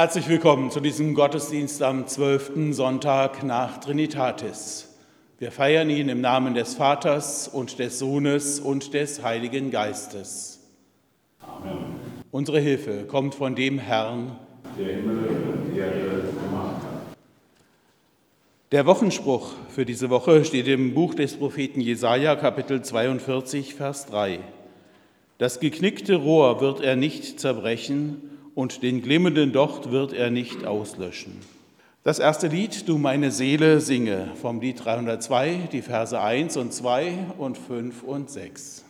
Herzlich willkommen zu diesem Gottesdienst am 12. Sonntag nach Trinitatis. Wir feiern ihn im Namen des Vaters und des Sohnes und des Heiligen Geistes. Amen. Unsere Hilfe kommt von dem Herrn, der Himmel und Erde gemacht hat. Der Wochenspruch für diese Woche steht im Buch des Propheten Jesaja, Kapitel 42, Vers 3. Das geknickte Rohr wird er nicht zerbrechen und den glimmenden Docht wird er nicht auslöschen. Das erste Lied, Du meine Seele singe, vom Lied 302, die Verse 1 und 2 und 5 und 6.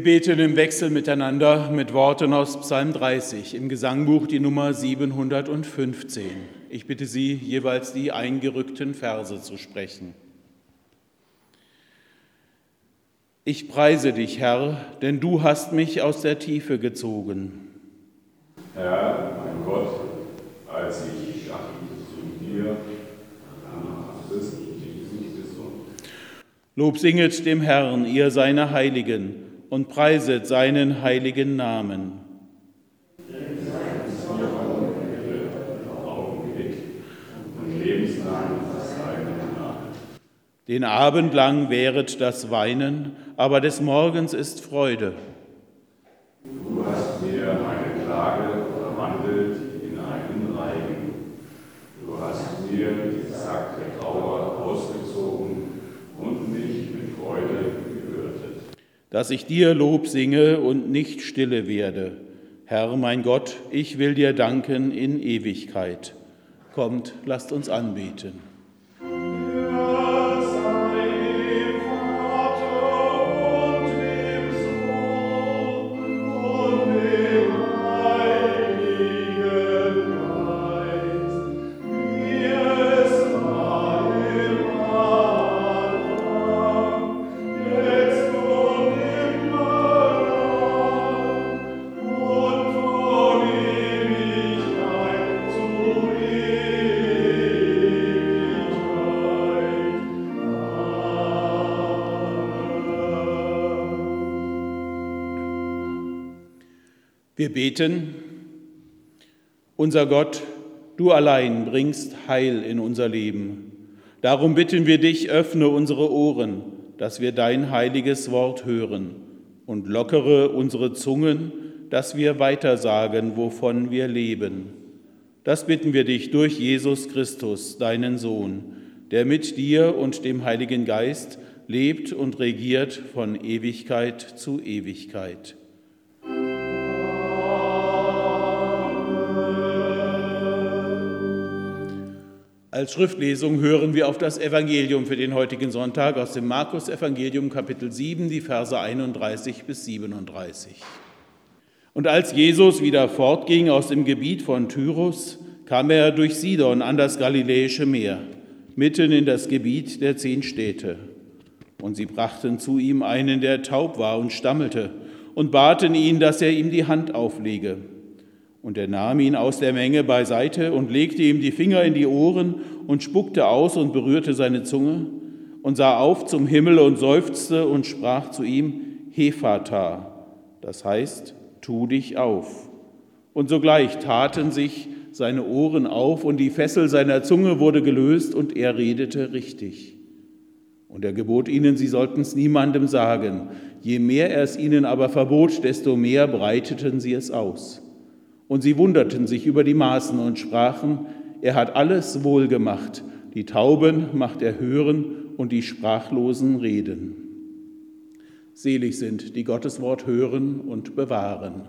Wir beten im Wechsel miteinander mit Worten aus Psalm 30 im Gesangbuch die Nummer 715. Ich bitte Sie, jeweils die eingerückten Verse zu sprechen. Ich preise dich, Herr, denn du hast mich aus der Tiefe gezogen. Herr, mein Gott, als ich schachtete zu dir, Lob singet dem Herrn, ihr seine Heiligen und preiset seinen heiligen Namen. Den Abend lang währet das Weinen, aber des Morgens ist Freude. Du hast mir meine Klage verwandelt in einen Reigen. Du hast mir die Sack der Trauer ausgezogen und mich mit Freude gewürtet. Dass ich dir Lob singe und nicht stille werde. Herr mein Gott, ich will dir danken in Ewigkeit. Kommt, lasst uns anbeten. Wir beten, unser Gott, du allein bringst Heil in unser Leben. Darum bitten wir dich, öffne unsere Ohren, dass wir dein heiliges Wort hören und lockere unsere Zungen, dass wir weitersagen, wovon wir leben. Das bitten wir dich durch Jesus Christus, deinen Sohn, der mit dir und dem Heiligen Geist lebt und regiert von Ewigkeit zu Ewigkeit. Als Schriftlesung hören wir auf das Evangelium für den heutigen Sonntag aus dem Markus Evangelium Kapitel 7, die Verse 31 bis 37. Und als Jesus wieder fortging aus dem Gebiet von Tyrus, kam er durch Sidon an das Galiläische Meer, mitten in das Gebiet der zehn Städte. Und sie brachten zu ihm einen, der taub war und stammelte, und baten ihn, dass er ihm die Hand auflege. Und er nahm ihn aus der Menge beiseite und legte ihm die Finger in die Ohren und spuckte aus und berührte seine Zunge und sah auf zum Himmel und seufzte und sprach zu ihm, Hephata, das heißt, tu dich auf. Und sogleich taten sich seine Ohren auf und die Fessel seiner Zunge wurde gelöst und er redete richtig. Und er gebot ihnen, sie sollten es niemandem sagen. Je mehr er es ihnen aber verbot, desto mehr breiteten sie es aus. Und sie wunderten sich über die Maßen und sprachen, er hat alles wohl gemacht, die Tauben macht er hören und die Sprachlosen reden. Selig sind, die Gottes Wort hören und bewahren.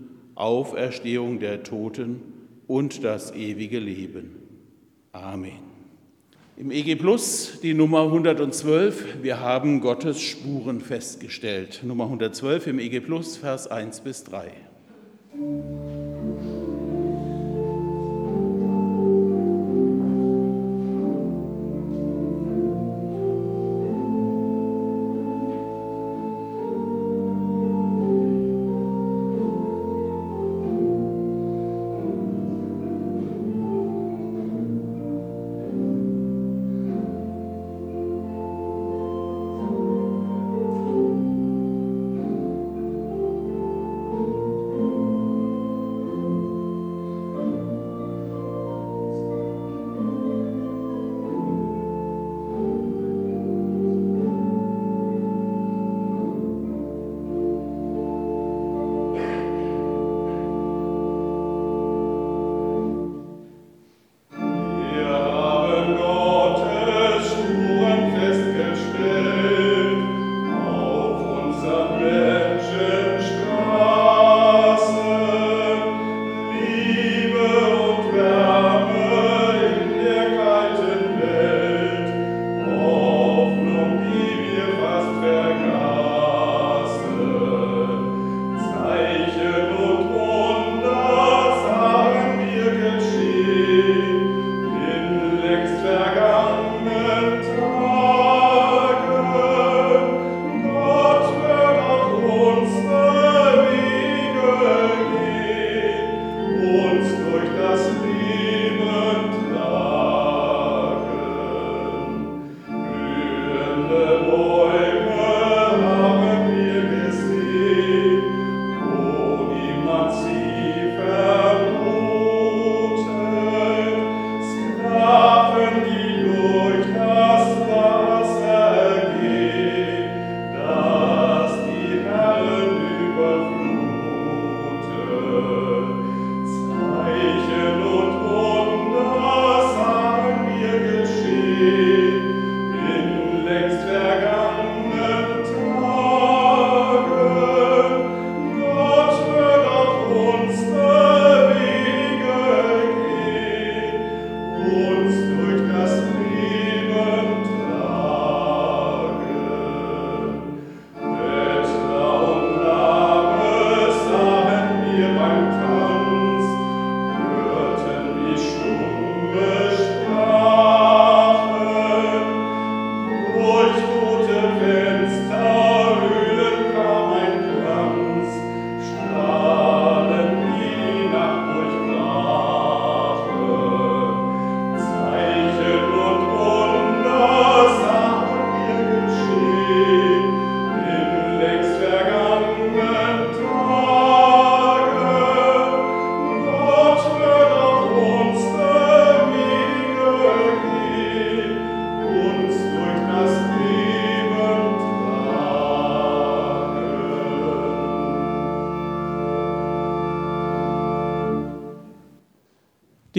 Auferstehung der Toten und das ewige Leben. Amen. Im EG Plus die Nummer 112, wir haben Gottes Spuren festgestellt. Nummer 112 im EG Plus, Vers 1 bis 3.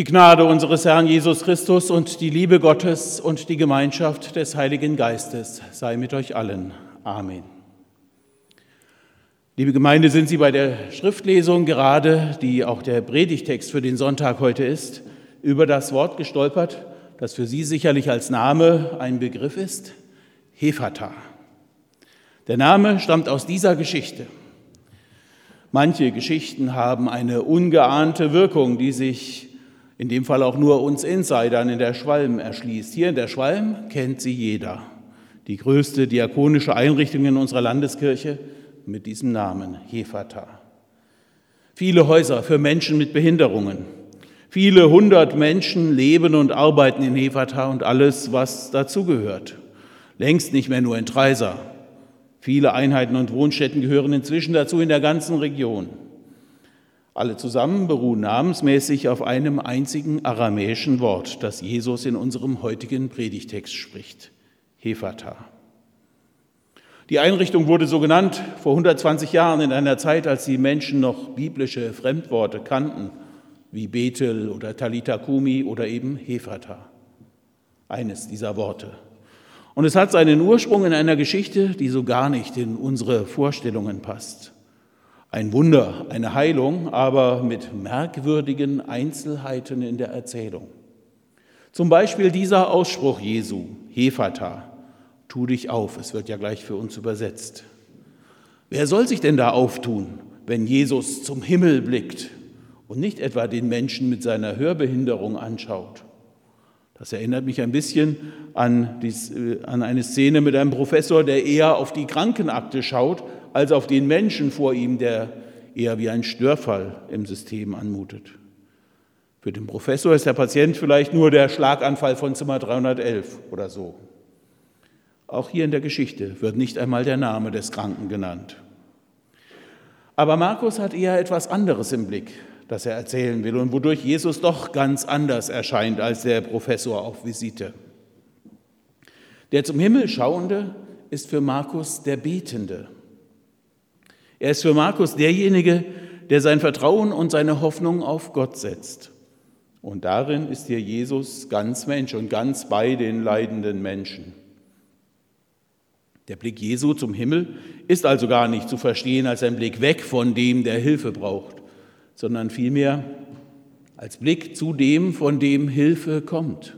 Die Gnade unseres Herrn Jesus Christus und die Liebe Gottes und die Gemeinschaft des Heiligen Geistes sei mit euch allen. Amen. Liebe Gemeinde, sind Sie bei der Schriftlesung gerade, die auch der Predigtext für den Sonntag heute ist, über das Wort gestolpert, das für Sie sicherlich als Name ein Begriff ist? Hefata. Der Name stammt aus dieser Geschichte. Manche Geschichten haben eine ungeahnte Wirkung, die sich in dem Fall auch nur uns Insidern in der Schwalm erschließt. Hier in der Schwalm kennt sie jeder. Die größte diakonische Einrichtung in unserer Landeskirche mit diesem Namen, Hefata. Viele Häuser für Menschen mit Behinderungen. Viele hundert Menschen leben und arbeiten in Hefata und alles, was dazugehört. Längst nicht mehr nur in Treiser. Viele Einheiten und Wohnstätten gehören inzwischen dazu in der ganzen Region. Alle zusammen beruhen namensmäßig auf einem einzigen aramäischen Wort, das Jesus in unserem heutigen Predigtext spricht, Hefata. Die Einrichtung wurde so genannt vor 120 Jahren in einer Zeit, als die Menschen noch biblische Fremdworte kannten, wie Bethel oder Talita Kumi oder eben Hefata. Eines dieser Worte. Und es hat seinen Ursprung in einer Geschichte, die so gar nicht in unsere Vorstellungen passt. Ein Wunder, eine Heilung, aber mit merkwürdigen Einzelheiten in der Erzählung. Zum Beispiel dieser Ausspruch Jesu, Hefata, tu dich auf, es wird ja gleich für uns übersetzt. Wer soll sich denn da auftun, wenn Jesus zum Himmel blickt und nicht etwa den Menschen mit seiner Hörbehinderung anschaut? Das erinnert mich ein bisschen an, die, äh, an eine Szene mit einem Professor, der eher auf die Krankenakte schaut, als auf den Menschen vor ihm, der eher wie ein Störfall im System anmutet. Für den Professor ist der Patient vielleicht nur der Schlaganfall von Zimmer 311 oder so. Auch hier in der Geschichte wird nicht einmal der Name des Kranken genannt. Aber Markus hat eher etwas anderes im Blick, das er erzählen will und wodurch Jesus doch ganz anders erscheint als der Professor auf Visite. Der zum Himmel schauende ist für Markus der Betende. Er ist für Markus derjenige, der sein Vertrauen und seine Hoffnung auf Gott setzt. Und darin ist hier Jesus ganz Mensch und ganz bei den leidenden Menschen. Der Blick Jesu zum Himmel ist also gar nicht zu verstehen als ein Blick weg von dem, der Hilfe braucht, sondern vielmehr als Blick zu dem, von dem Hilfe kommt.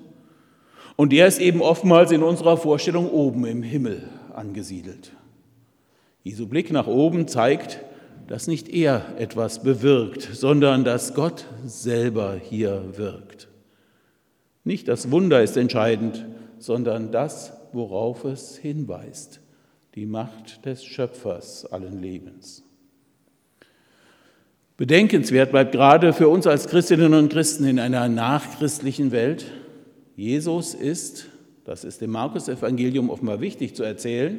Und der ist eben oftmals in unserer Vorstellung oben im Himmel angesiedelt. Jesu Blick nach oben zeigt, dass nicht er etwas bewirkt, sondern dass Gott selber hier wirkt. Nicht das Wunder ist entscheidend, sondern das, worauf es hinweist, die Macht des Schöpfers allen Lebens. Bedenkenswert bleibt gerade für uns als Christinnen und Christen in einer nachchristlichen Welt, Jesus ist das ist dem Markus-Evangelium offenbar wichtig zu erzählen,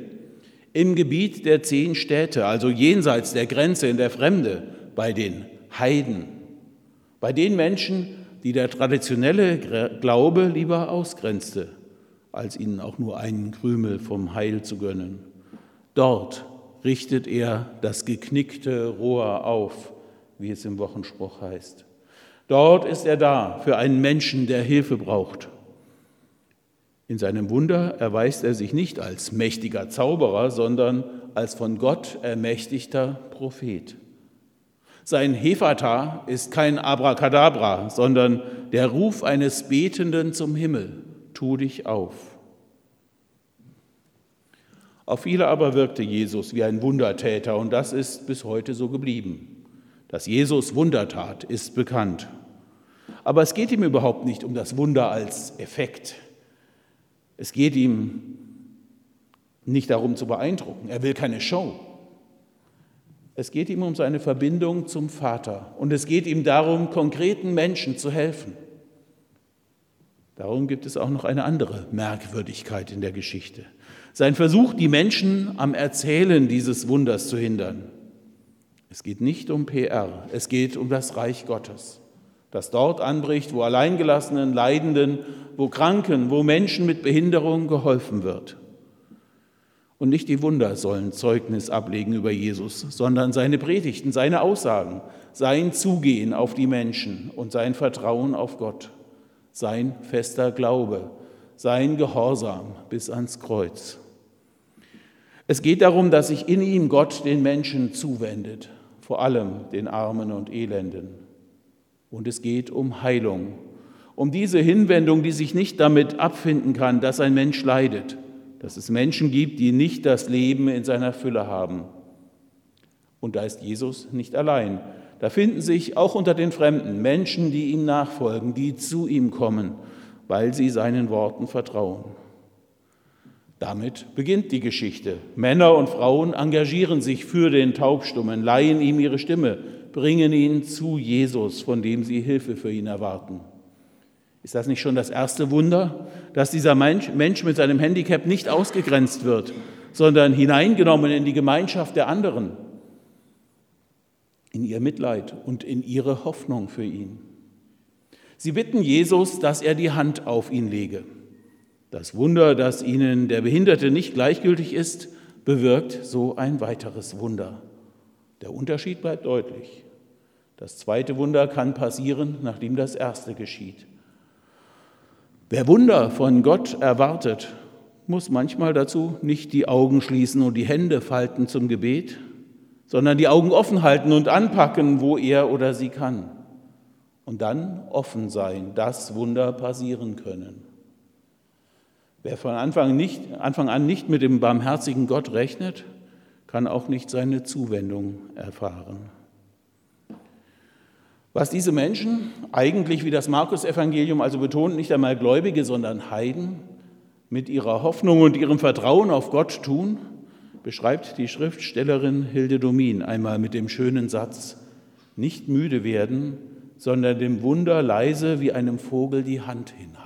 im Gebiet der zehn Städte, also jenseits der Grenze in der Fremde, bei den Heiden, bei den Menschen, die der traditionelle Glaube lieber ausgrenzte, als ihnen auch nur einen Krümel vom Heil zu gönnen. Dort richtet er das geknickte Rohr auf, wie es im Wochenspruch heißt. Dort ist er da für einen Menschen, der Hilfe braucht. In seinem Wunder erweist er sich nicht als mächtiger Zauberer, sondern als von Gott ermächtigter Prophet. Sein Hefata ist kein Abracadabra, sondern der Ruf eines Betenden zum Himmel, tu dich auf. Auf viele aber wirkte Jesus wie ein Wundertäter und das ist bis heute so geblieben. Dass Jesus Wunder tat, ist bekannt. Aber es geht ihm überhaupt nicht um das Wunder als Effekt. Es geht ihm nicht darum zu beeindrucken. Er will keine Show. Es geht ihm um seine Verbindung zum Vater und es geht ihm darum, konkreten Menschen zu helfen. Darum gibt es auch noch eine andere Merkwürdigkeit in der Geschichte. Sein Versuch, die Menschen am Erzählen dieses Wunders zu hindern. Es geht nicht um PR, es geht um das Reich Gottes, das dort anbricht, wo Alleingelassenen, Leidenden, wo Kranken, wo Menschen mit Behinderung geholfen wird. Und nicht die Wunder sollen Zeugnis ablegen über Jesus, sondern seine Predigten, seine Aussagen, sein Zugehen auf die Menschen und sein Vertrauen auf Gott, sein fester Glaube, sein Gehorsam bis ans Kreuz. Es geht darum, dass sich in ihm Gott den Menschen zuwendet, vor allem den Armen und Elenden. Und es geht um Heilung, um diese Hinwendung, die sich nicht damit abfinden kann, dass ein Mensch leidet, dass es Menschen gibt, die nicht das Leben in seiner Fülle haben. Und da ist Jesus nicht allein. Da finden sich auch unter den Fremden Menschen, die ihm nachfolgen, die zu ihm kommen, weil sie seinen Worten vertrauen. Damit beginnt die Geschichte. Männer und Frauen engagieren sich für den Taubstummen, leihen ihm ihre Stimme, bringen ihn zu Jesus, von dem sie Hilfe für ihn erwarten. Ist das nicht schon das erste Wunder, dass dieser Mensch, mit seinem Handicap nicht ausgegrenzt wird, sondern hineingenommen in die Gemeinschaft der anderen, in ihr Mitleid und in ihre Hoffnung für ihn? Sie bitten Jesus, dass er die Hand auf ihn lege. Das Wunder, dass ihnen der Behinderte nicht gleichgültig ist, bewirkt so ein weiteres Wunder. Der Unterschied bleibt deutlich. Das zweite Wunder kann passieren, nachdem das erste geschieht. Wer Wunder von Gott erwartet, muss manchmal dazu nicht die Augen schließen und die Hände falten zum Gebet, sondern die Augen offen halten und anpacken, wo er oder sie kann. Und dann offen sein, dass Wunder passieren können. Wer von Anfang, nicht, Anfang an nicht mit dem barmherzigen Gott rechnet, kann auch nicht seine Zuwendung erfahren. Was diese Menschen, eigentlich wie das Markus-Evangelium also betont, nicht einmal Gläubige, sondern Heiden, mit ihrer Hoffnung und ihrem Vertrauen auf Gott tun, beschreibt die Schriftstellerin Hilde Domin einmal mit dem schönen Satz, nicht müde werden, sondern dem Wunder leise wie einem Vogel die Hand hinhalten.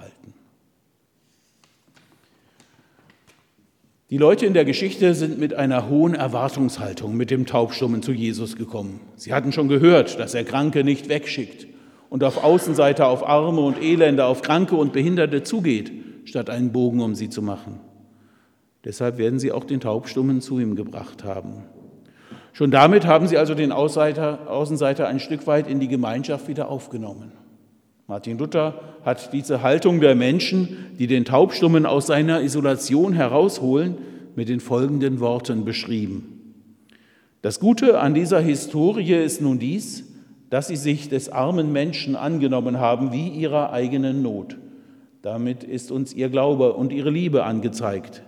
Die Leute in der Geschichte sind mit einer hohen Erwartungshaltung mit dem Taubstummen zu Jesus gekommen. Sie hatten schon gehört, dass er Kranke nicht wegschickt und auf Außenseiter, auf Arme und Elende, auf Kranke und Behinderte zugeht, statt einen Bogen um sie zu machen. Deshalb werden sie auch den Taubstummen zu ihm gebracht haben. Schon damit haben sie also den Außenseiter ein Stück weit in die Gemeinschaft wieder aufgenommen. Martin Luther hat diese Haltung der Menschen, die den Taubstummen aus seiner Isolation herausholen, mit den folgenden Worten beschrieben. Das Gute an dieser Historie ist nun dies, dass sie sich des armen Menschen angenommen haben wie ihrer eigenen Not. Damit ist uns ihr Glaube und ihre Liebe angezeigt.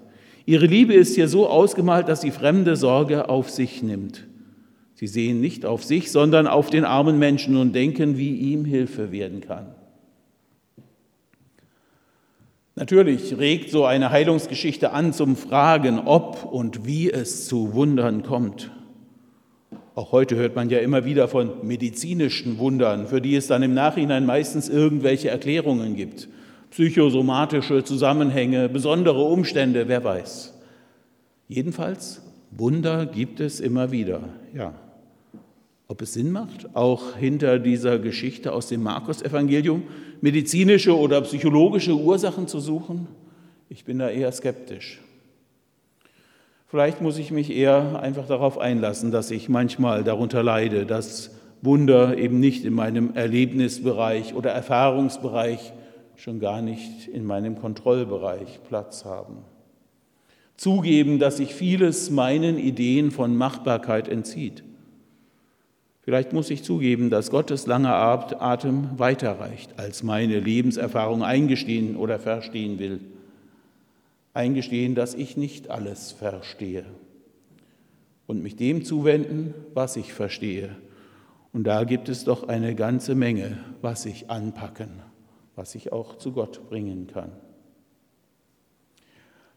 Ihre Liebe ist hier so ausgemalt, dass sie fremde Sorge auf sich nimmt. Sie sehen nicht auf sich, sondern auf den armen Menschen und denken, wie ihm Hilfe werden kann. Natürlich regt so eine Heilungsgeschichte an zum Fragen, ob und wie es zu Wundern kommt. Auch heute hört man ja immer wieder von medizinischen Wundern, für die es dann im Nachhinein meistens irgendwelche Erklärungen gibt. psychosomatische Zusammenhänge, besondere Umstände, wer weiß. Jedenfalls, Wunder gibt es immer wieder, ja. Ob es Sinn macht, auch hinter dieser Geschichte aus dem Markus-Evangelium medizinische oder psychologische Ursachen zu suchen? Ich bin da eher skeptisch. Vielleicht muss ich mich eher einfach darauf einlassen, dass ich manchmal darunter leide, dass Wunder eben nicht in meinem Erlebnisbereich oder Erfahrungsbereich, schon gar nicht in meinem Kontrollbereich Platz haben. Zugeben, dass sich vieles meinen Ideen von Machbarkeit entzieht. Vielleicht muss ich zugeben, dass Gottes langer Atem weiterreicht, als meine Lebenserfahrung eingestehen oder verstehen will eingestehen, dass ich nicht alles verstehe und mich dem zuwenden, was ich verstehe. Und da gibt es doch eine ganze Menge, was ich anpacken, was ich auch zu Gott bringen kann.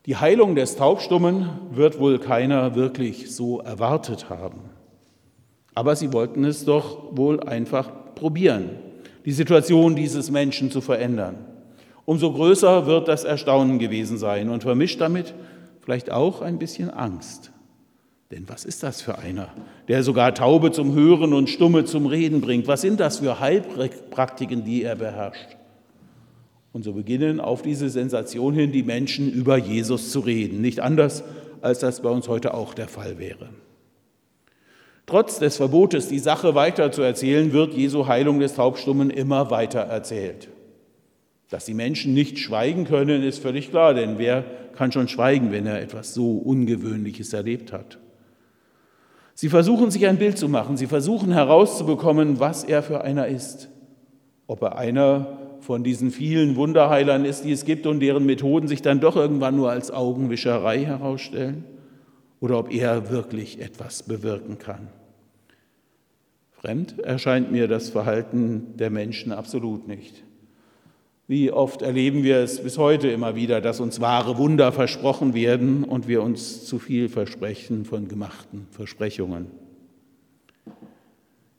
Die Heilung des Taubstummen wird wohl keiner wirklich so erwartet haben. Aber sie wollten es doch wohl einfach probieren, die Situation dieses Menschen zu verändern. Umso größer wird das Erstaunen gewesen sein und vermischt damit vielleicht auch ein bisschen Angst. Denn was ist das für einer, der sogar Taube zum Hören und Stumme zum Reden bringt? Was sind das für Heilpraktiken, die er beherrscht? Und so beginnen auf diese Sensation hin die Menschen über Jesus zu reden. Nicht anders, als das bei uns heute auch der Fall wäre. Trotz des Verbotes, die Sache weiter zu erzählen, wird Jesu Heilung des Taubstummen immer weiter erzählt. Dass die Menschen nicht schweigen können, ist völlig klar, denn wer kann schon schweigen, wenn er etwas so Ungewöhnliches erlebt hat? Sie versuchen sich ein Bild zu machen, sie versuchen herauszubekommen, was er für einer ist. Ob er einer von diesen vielen Wunderheilern ist, die es gibt und deren Methoden sich dann doch irgendwann nur als Augenwischerei herausstellen, oder ob er wirklich etwas bewirken kann. Fremd erscheint mir das Verhalten der Menschen absolut nicht. Wie oft erleben wir es bis heute immer wieder, dass uns wahre Wunder versprochen werden und wir uns zu viel versprechen von gemachten Versprechungen.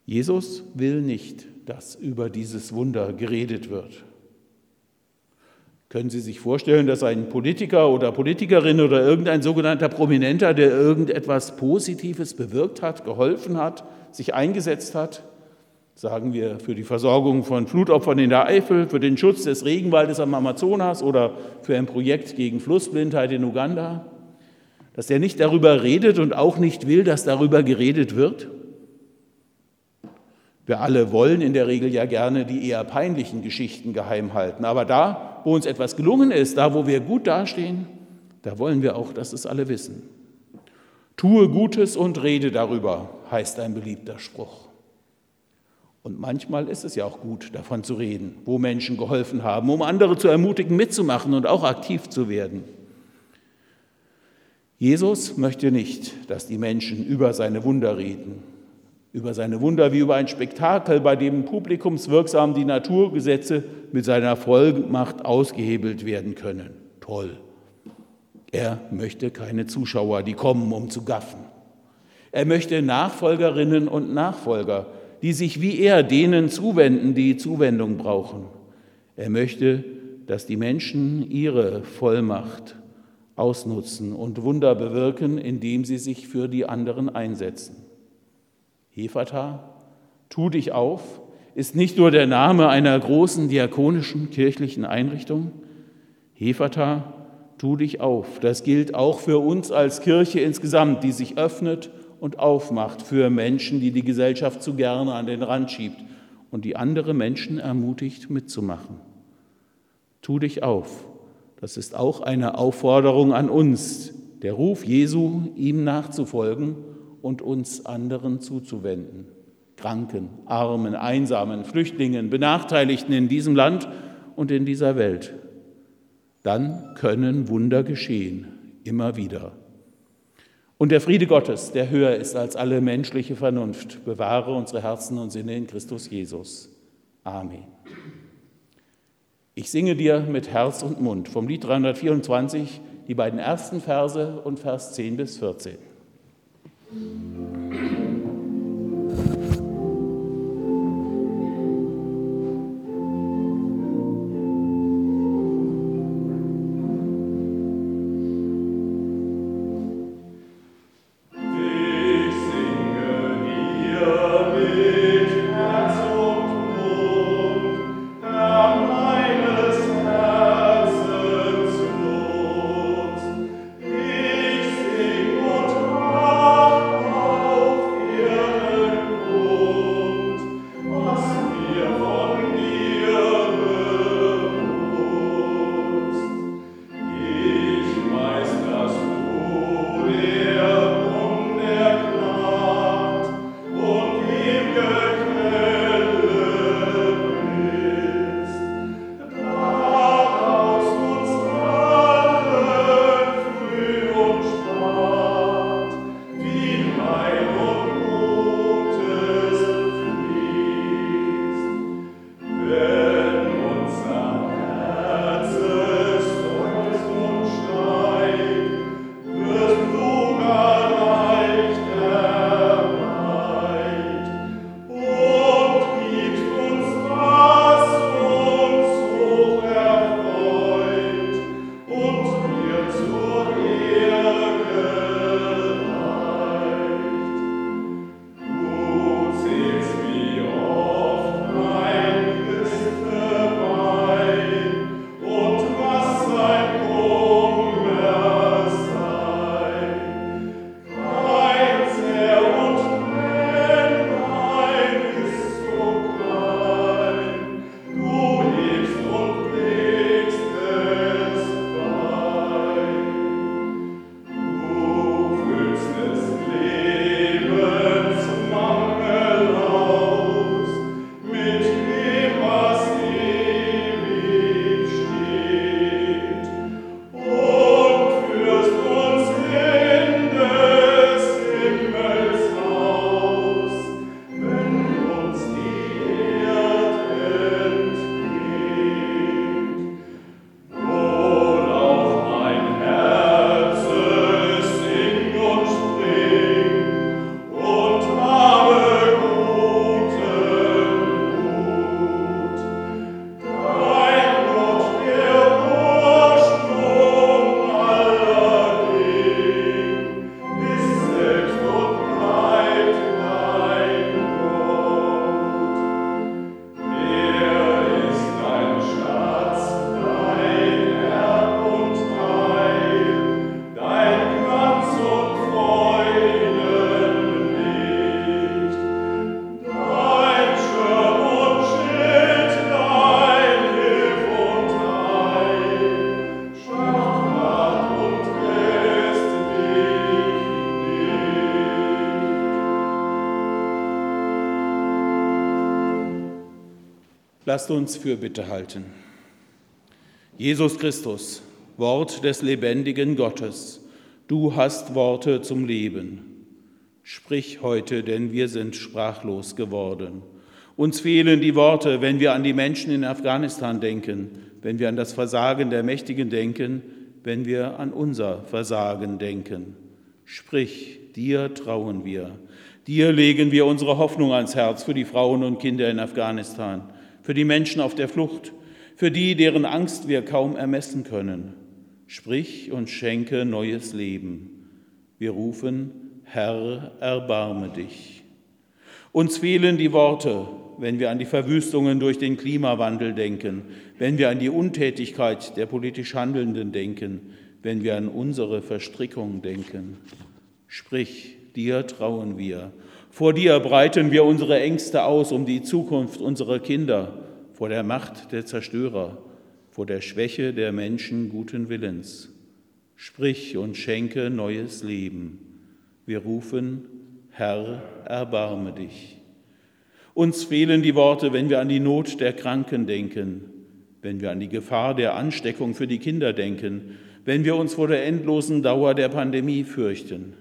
Jesus will nicht, dass über dieses Wunder geredet wird. Können Sie sich vorstellen, dass ein Politiker oder Politikerin oder irgendein sogenannter Prominenter, der irgendetwas Positives bewirkt hat, geholfen hat, sich eingesetzt hat, sagen wir, für die Versorgung von Flutopfern in der Eifel, für den Schutz des Regenwaldes am Amazonas oder für ein Projekt gegen Flussblindheit in Uganda, dass er nicht darüber redet und auch nicht will, dass darüber geredet wird? Wir alle wollen in der Regel ja gerne die eher peinlichen Geschichten geheim halten, aber da, wo uns etwas gelungen ist, da, wo wir gut dastehen, da wollen wir auch, dass es alle wissen. Tue Gutes und rede darüber, heißt ein beliebter Spruch. Und manchmal ist es ja auch gut, davon zu reden, wo Menschen geholfen haben, um andere zu ermutigen, mitzumachen und auch aktiv zu werden. Jesus möchte nicht, dass die Menschen über seine Wunder reden, über seine Wunder wie über ein Spektakel, bei dem publikumswirksam die Naturgesetze mit seiner Vollmacht ausgehebelt werden können. Toll. Er möchte keine Zuschauer, die kommen, um zu gaffen. Er möchte Nachfolgerinnen und Nachfolger, die sich wie er denen zuwenden, die Zuwendung brauchen. Er möchte, dass die Menschen ihre Vollmacht ausnutzen und Wunder bewirken, indem sie sich für die anderen einsetzen. Hefata, tu dich auf, ist nicht nur der Name einer großen diakonischen kirchlichen Einrichtung. Hefata, tu dich auf. Das gilt auch für uns als Kirche insgesamt, die sich öffnet und aufmacht für Menschen, die die Gesellschaft zu gerne an den Rand schiebt und die andere Menschen ermutigt mitzumachen. Tu dich auf. Das ist auch eine Aufforderung an uns, der Ruf Jesu, ihm nachzufolgen und uns anderen zuzuwenden. Kranken, Armen, Einsamen, Flüchtlingen, Benachteiligten in diesem Land und in dieser Welt. Dann können Wunder geschehen, immer wieder. Und der Friede Gottes, der höher ist als alle menschliche Vernunft, bewahre unsere Herzen und Sinne in Christus Jesus. Amen. Ich singe dir mit Herz und Mund vom Lied 324 die beiden ersten Verse und Vers 10 bis 14. Thank you. Lasst uns für Bitte halten. Jesus Christus, Wort des lebendigen Gottes, du hast Worte zum Leben. Sprich heute, denn wir sind sprachlos geworden. Uns fehlen die Worte, wenn wir an die Menschen in Afghanistan denken, wenn wir an das Versagen der Mächtigen denken, wenn wir an unser Versagen denken. Sprich, dir trauen wir. Dir legen wir unsere Hoffnung ans Herz für die Frauen und Kinder in Afghanistan für die Menschen auf der Flucht, für die, deren Angst wir kaum ermessen können. Sprich und schenke neues Leben. Wir rufen, Herr, erbarme dich. Uns fehlen die Worte, wenn wir an die Verwüstungen durch den Klimawandel denken, wenn wir an die Untätigkeit der politisch Handelnden denken, wenn wir an unsere Verstrickung denken. Sprich, dir trauen wir vor dir breiten wir unsere Ängste aus um die Zukunft unserer Kinder, vor der Macht der Zerstörer, vor der Schwäche der Menschen guten Willens. Sprich und schenke neues Leben. Wir rufen, Herr, erbarme dich. Uns fehlen die Worte, wenn wir an die Not der Kranken denken, wenn wir an die Gefahr der Ansteckung für die Kinder denken, wenn wir uns vor der endlosen Dauer der Pandemie fürchten.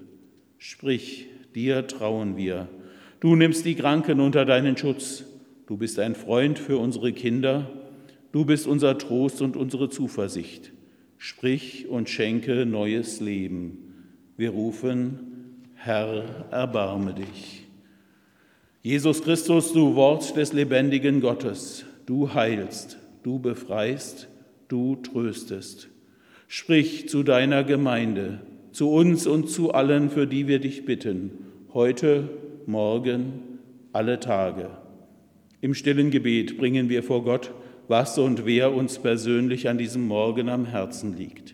Sprich, dir trauen wir. Du nimmst die Kranken unter deinen Schutz. Du bist ein Freund für unsere Kinder. Du bist unser Trost und unsere Zuversicht. Sprich und schenke neues Leben. Wir rufen, Herr, erbarme dich. Jesus Christus, du Wort des lebendigen Gottes, du heilst, du befreist, du tröstest. Sprich zu deiner Gemeinde, zu uns und zu allen, für die wir dich bitten, heute, morgen, alle Tage. Im stillen Gebet bringen wir vor Gott, was und wer uns persönlich an diesem Morgen am Herzen liegt.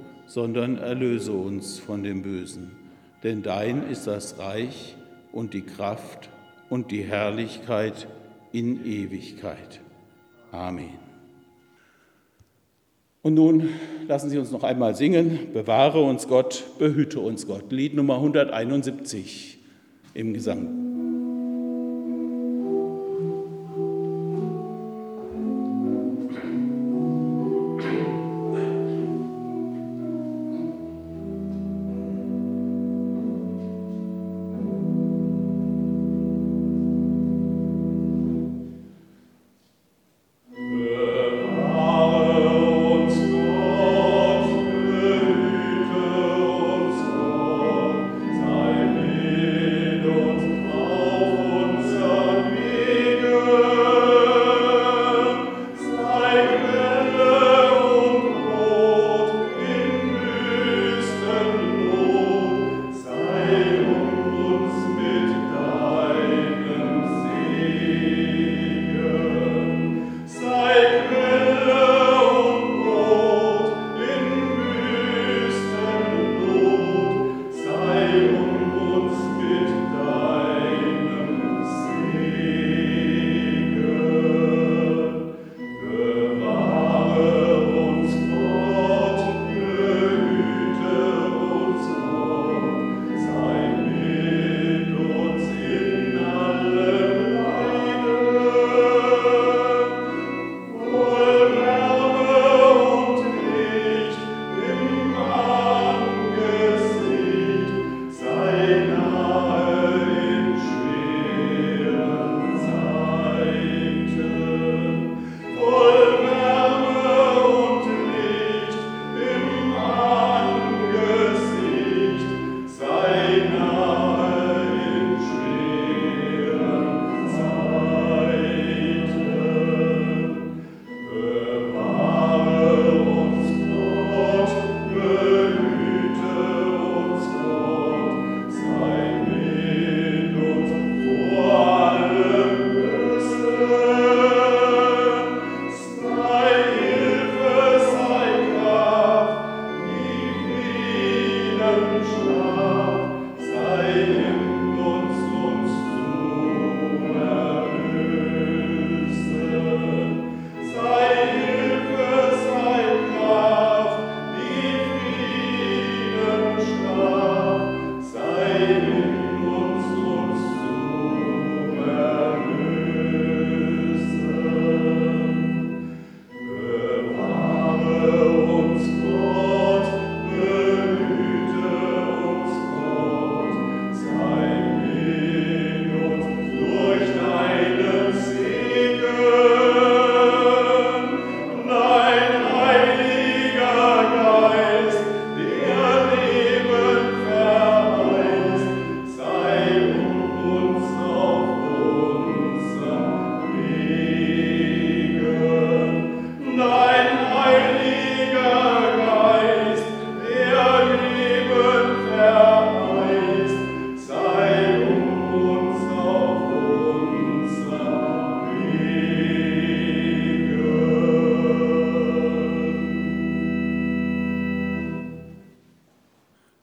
sondern erlöse uns von dem Bösen. Denn dein ist das Reich und die Kraft und die Herrlichkeit in Ewigkeit. Amen. Und nun lassen Sie uns noch einmal singen, bewahre uns Gott, behüte uns Gott. Lied Nummer 171 im Gesang.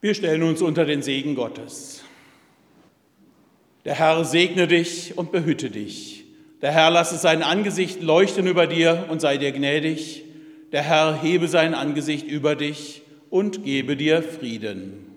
Wir stellen uns unter den Segen Gottes. Der Herr segne dich und behüte dich. Der Herr lasse sein Angesicht leuchten über dir und sei dir gnädig. Der Herr hebe sein Angesicht über dich und gebe dir Frieden.